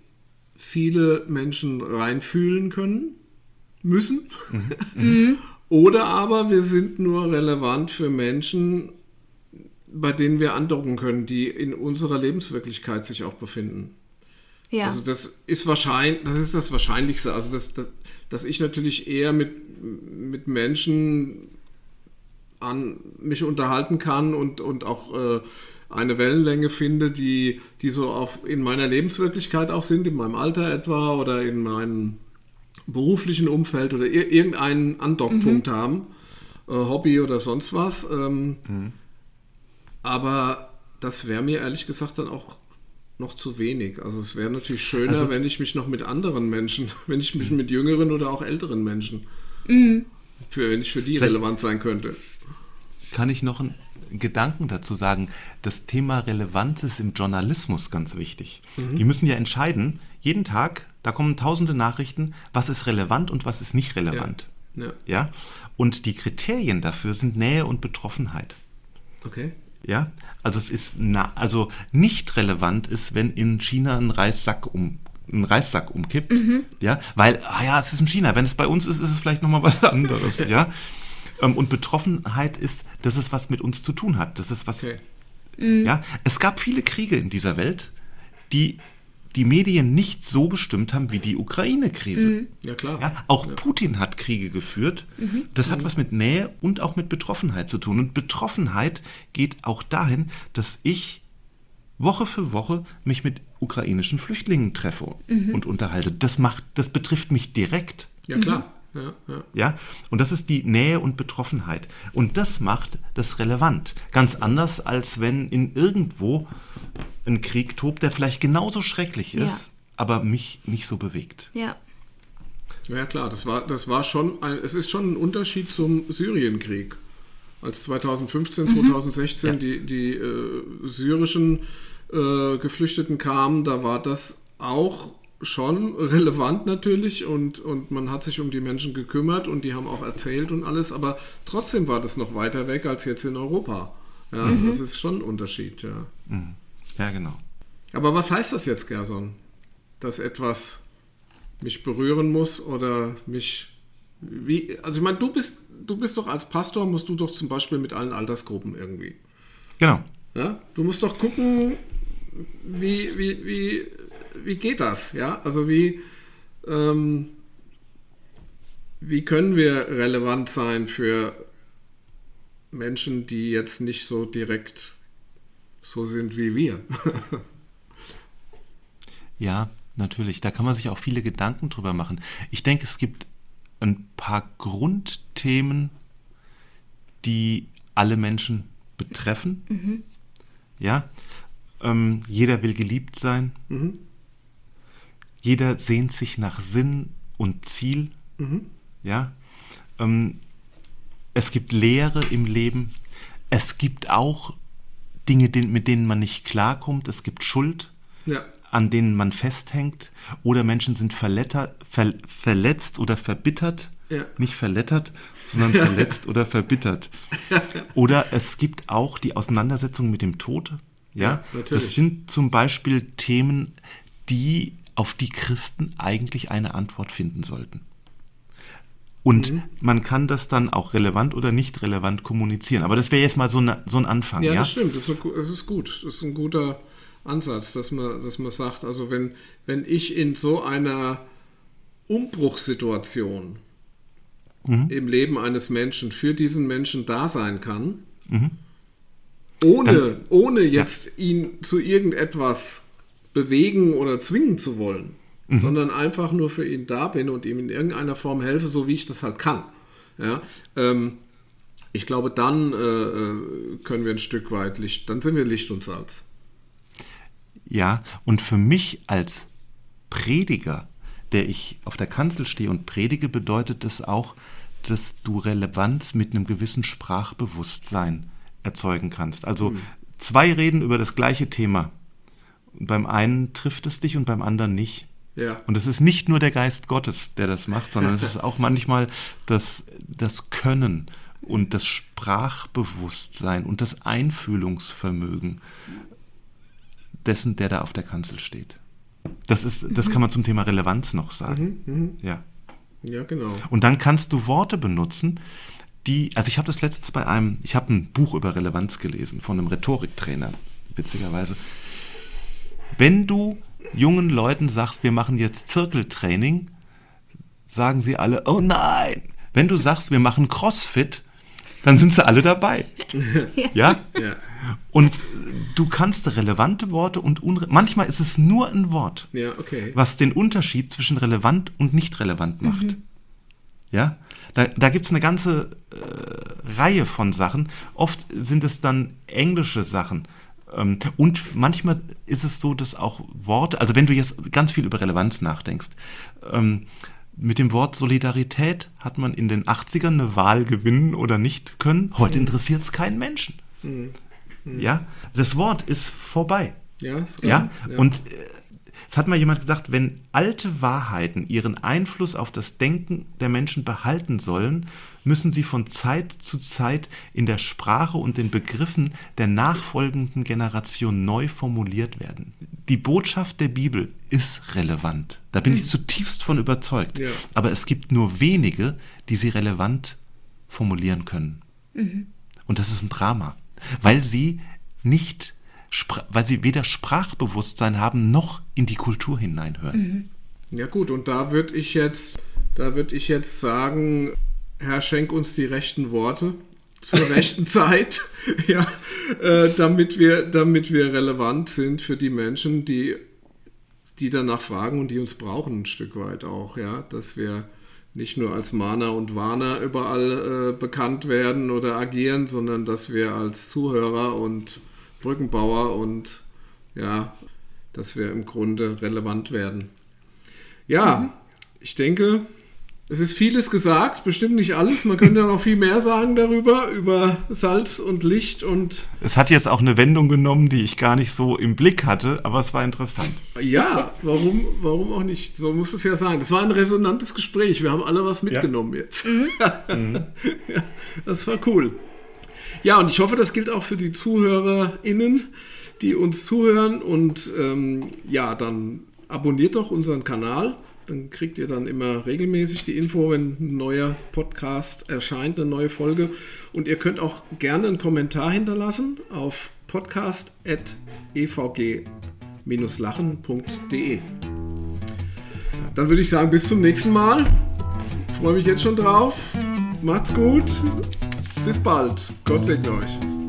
viele Menschen reinfühlen können, müssen, <laughs> oder aber wir sind nur relevant für Menschen, bei denen wir andocken können, die in unserer Lebenswirklichkeit sich auch befinden.
Ja.
Also das ist wahrscheinlich, das ist das Wahrscheinlichste. Also dass, dass, dass ich natürlich eher mit, mit Menschen an mich unterhalten kann und, und auch äh, eine Wellenlänge finde, die, die so auf, in meiner Lebenswirklichkeit auch sind, in meinem Alter etwa oder in meinem beruflichen Umfeld oder ir irgendeinen Andockpunkt haben, äh, Hobby oder sonst was. Ähm, Aber das wäre mir ehrlich gesagt dann auch noch zu wenig. Also es wäre natürlich schöner,
Also-
wenn ich mich noch mit anderen Menschen, <laughs> wenn ich mich mit jüngeren oder auch älteren Menschen, für, wenn ich für die relevant sein könnte.
kann ich noch einen Gedanken dazu sagen. Das Thema Relevanz ist im Journalismus ganz wichtig. Die müssen ja entscheiden, jeden Tag, da kommen tausende Nachrichten, was ist relevant und was ist nicht relevant.
Ja.
Ja? Und die Kriterien dafür sind Nähe und Betroffenheit.
Okay.
Ja? Also es ist na, also nicht relevant ist, wenn in China ein Reissack um ein Reissack umkippt, ja, weil ah ja, es ist in China, wenn es bei uns ist, ist es vielleicht noch mal was <laughs> anderes, ja. Ähm, Und Betroffenheit ist, dass es was mit uns zu tun hat. Das ist was
Okay.
ja, es gab viele Kriege in dieser Welt, die die Medien nicht so bestimmt haben wie die Ukraine-Krise.
Ja, klar.
Ja, auch Putin hat Kriege geführt. Das hat was mit Nähe und auch mit Betroffenheit zu tun. Und Betroffenheit geht auch dahin, dass ich Woche für Woche mich mit ukrainischen Flüchtlingen treffe und unterhalte. Das macht, das betrifft mich direkt.
Ja, klar. Ja, ja.
Ja, und das ist die Nähe und Betroffenheit. Und das macht das relevant. Ganz anders, als wenn in irgendwo ein Krieg tobt, der vielleicht genauso schrecklich ist,
Ja.
aber mich nicht so bewegt.
Ja.
Ja, klar, das war, das war schon, ein, es ist schon ein Unterschied zum Syrienkrieg. Als 2015, 2016
Ja.
die, die äh, syrischen äh, Geflüchteten kamen, da war das auch schon relevant natürlich und, und man hat sich um die Menschen gekümmert und die haben auch erzählt und alles, aber trotzdem war das noch weiter weg als jetzt in Europa. Ja, das ist schon ein Unterschied, ja.
Ja, genau.
Aber was heißt das jetzt, Gerson? Dass etwas mich berühren muss oder mich. Wie, also ich meine, du bist, du bist doch als Pastor, musst du doch zum Beispiel mit allen Altersgruppen irgendwie.
Genau.
Ja? Du musst doch gucken, wie, wie, wie, wie geht das? Ja? Also wie, ähm, wie können wir relevant sein für Menschen, die jetzt nicht so direkt so sind wie wir? <laughs>
Ja, natürlich. Da kann man sich auch viele Gedanken drüber machen. Ich denke, es gibt ein paar Grundthemen, die alle Menschen betreffen. Ja, ähm, jeder will geliebt sein. Jeder sehnt sich nach Sinn und Ziel. Ja, ähm, es gibt Lehre im Leben. Es gibt auch Dinge, mit denen man nicht klarkommt. Es gibt Schuld,
Ja.
an denen man festhängt. Oder Menschen sind verletter, ver, verletzt oder verbittert.
Ja.
Nicht verlettert, sondern <laughs> verletzt oder verbittert. Oder es gibt auch die Auseinandersetzung mit dem Tod. Ja,
Ja, natürlich.
das sind zum Beispiel Themen, die auf die Christen eigentlich eine Antwort finden sollten. Und
Mhm.
man kann das dann auch relevant oder nicht relevant kommunizieren. Aber das wäre jetzt mal so, eine, so ein Anfang.
Ja,
Ja,
das stimmt. Das ist, gut. Das ist ein guter Ansatz, dass man, dass man sagt, also wenn, wenn ich in so einer Umbruchssituation im Leben eines Menschen für diesen Menschen da sein kann, ohne, ohne jetzt ihn zu irgendetwas bewegen oder zwingen zu wollen, sondern einfach nur für ihn da bin und ihm in irgendeiner Form helfe, so wie ich das halt kann. Ja, ähm, ich glaube, dann äh, äh, können wir ein Stück weit Licht, dann sind wir Licht und Salz.
Ja, und für mich als Prediger, der ich auf der Kanzel stehe und predige, bedeutet es auch, dass du Relevanz mit einem gewissen Sprachbewusstsein erzeugen kannst. Also zwei reden über das gleiche Thema. Beim einen trifft es dich und beim anderen nicht.
Ja.
Und es ist nicht nur der Geist Gottes, der das macht, sondern es ist auch manchmal das, das Können und das Sprachbewusstsein und das Einfühlungsvermögen dessen, der da auf der Kanzel steht. Das, ist, das kann man zum Thema Relevanz noch sagen. Ja.
Ja, genau.
Und dann kannst du Worte benutzen, die, also ich habe das letztes bei einem, ich habe ein Buch über Relevanz gelesen von einem Rhetoriktrainer, witzigerweise. Wenn du jungen Leuten sagst, wir machen jetzt Zirkeltraining, sagen sie alle, oh nein. Wenn du sagst, wir machen Crossfit, dann sind sie alle dabei. <laughs> ja?
Ja.
Und du kannst relevante Worte und unre manchmal ist es nur ein Wort
Ja, okay.
was den Unterschied zwischen relevant und nicht relevant macht. Ja, da, da gibt es eine ganze äh, Reihe von Sachen. Oft sind es dann englische Sachen. Ähm, und manchmal ist es so, dass auch Worte, also wenn du jetzt ganz viel über Relevanz nachdenkst, ähm, mit dem Wort Solidarität hat man in den 80ern eine Wahl gewinnen oder nicht können. Heute interessiert es keinen Menschen. Ja, das Wort ist vorbei.
Ja, ist klar.
Ja, und äh, es hat mal jemand gesagt, wenn alte Wahrheiten ihren Einfluss auf das Denken der Menschen behalten sollen, müssen sie von Zeit zu Zeit in der Sprache und den Begriffen der nachfolgenden Generation neu formuliert werden. Die Botschaft der Bibel ist relevant. Da bin ich zutiefst von überzeugt.
Ja.
Aber es gibt nur wenige, die sie relevant formulieren können. Und das ist ein Drama, weil sie nicht, weil sie weder Sprachbewusstsein haben noch in die Kultur hineinhören.
Ja gut, und da würde ich jetzt, da würde ich jetzt sagen, Herr, schenk uns die rechten Worte zur rechten <laughs> Zeit, ja, äh, damit wir, damit wir relevant sind für die Menschen, die, die danach fragen und die uns brauchen ein Stück weit auch, ja, dass wir nicht nur als Mahner und Warner überall äh, bekannt werden oder agieren, sondern dass wir als Zuhörer und Brückenbauer und ja, dass wir im Grunde relevant werden. Ja, ich denke, es ist vieles gesagt, bestimmt nicht alles. Man könnte ja noch viel mehr sagen darüber, über Salz und Licht und
Es hat jetzt auch eine Wendung genommen, die ich gar nicht so im Blick hatte, aber es war interessant.
ja, warum, warum auch nicht? Man muss es ja sagen. Das war ein resonantes Gespräch. Wir haben alle was mitgenommen jetzt. <laughs> ja, das war cool. Ja, und ich hoffe, das gilt auch für die ZuhörerInnen, die uns zuhören. Und ähm, ja, dann abonniert doch unseren Kanal. Dann kriegt ihr dann immer regelmäßig die Info, wenn ein neuer Podcast erscheint, eine neue Folge. Und ihr könnt auch gerne einen Kommentar hinterlassen auf podcast.evg-lachen.de. Dann würde ich sagen, bis zum nächsten Mal. Freue mich jetzt schon drauf. Macht's gut. Bis bald. Gott segne euch.